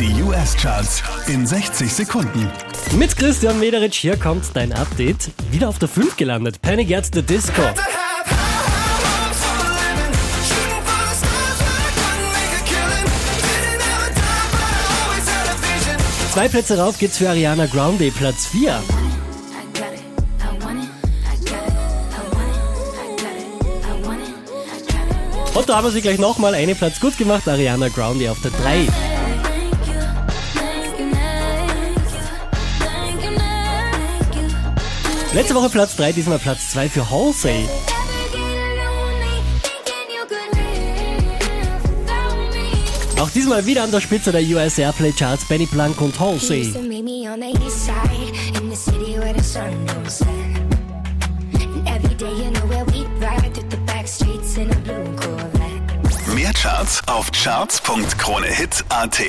Die US-Charts in 60 Sekunden. Mit Christian Mederitsch, hier kommt dein Update. Wieder auf der 5 gelandet. Panic at the Disco. Zwei Plätze rauf geht's für Ariana Grande, Platz 4. Und da haben wir sie gleich nochmal einen Platz gut gemacht, Ariana Grande auf der 3. Letzte Woche Platz 3, diesmal Platz 2 für Halsey. Auch diesmal wieder an der Spitze der US Airplay Charts Benny Blank und Halsey. Mehr Charts auf charts.kronehit.at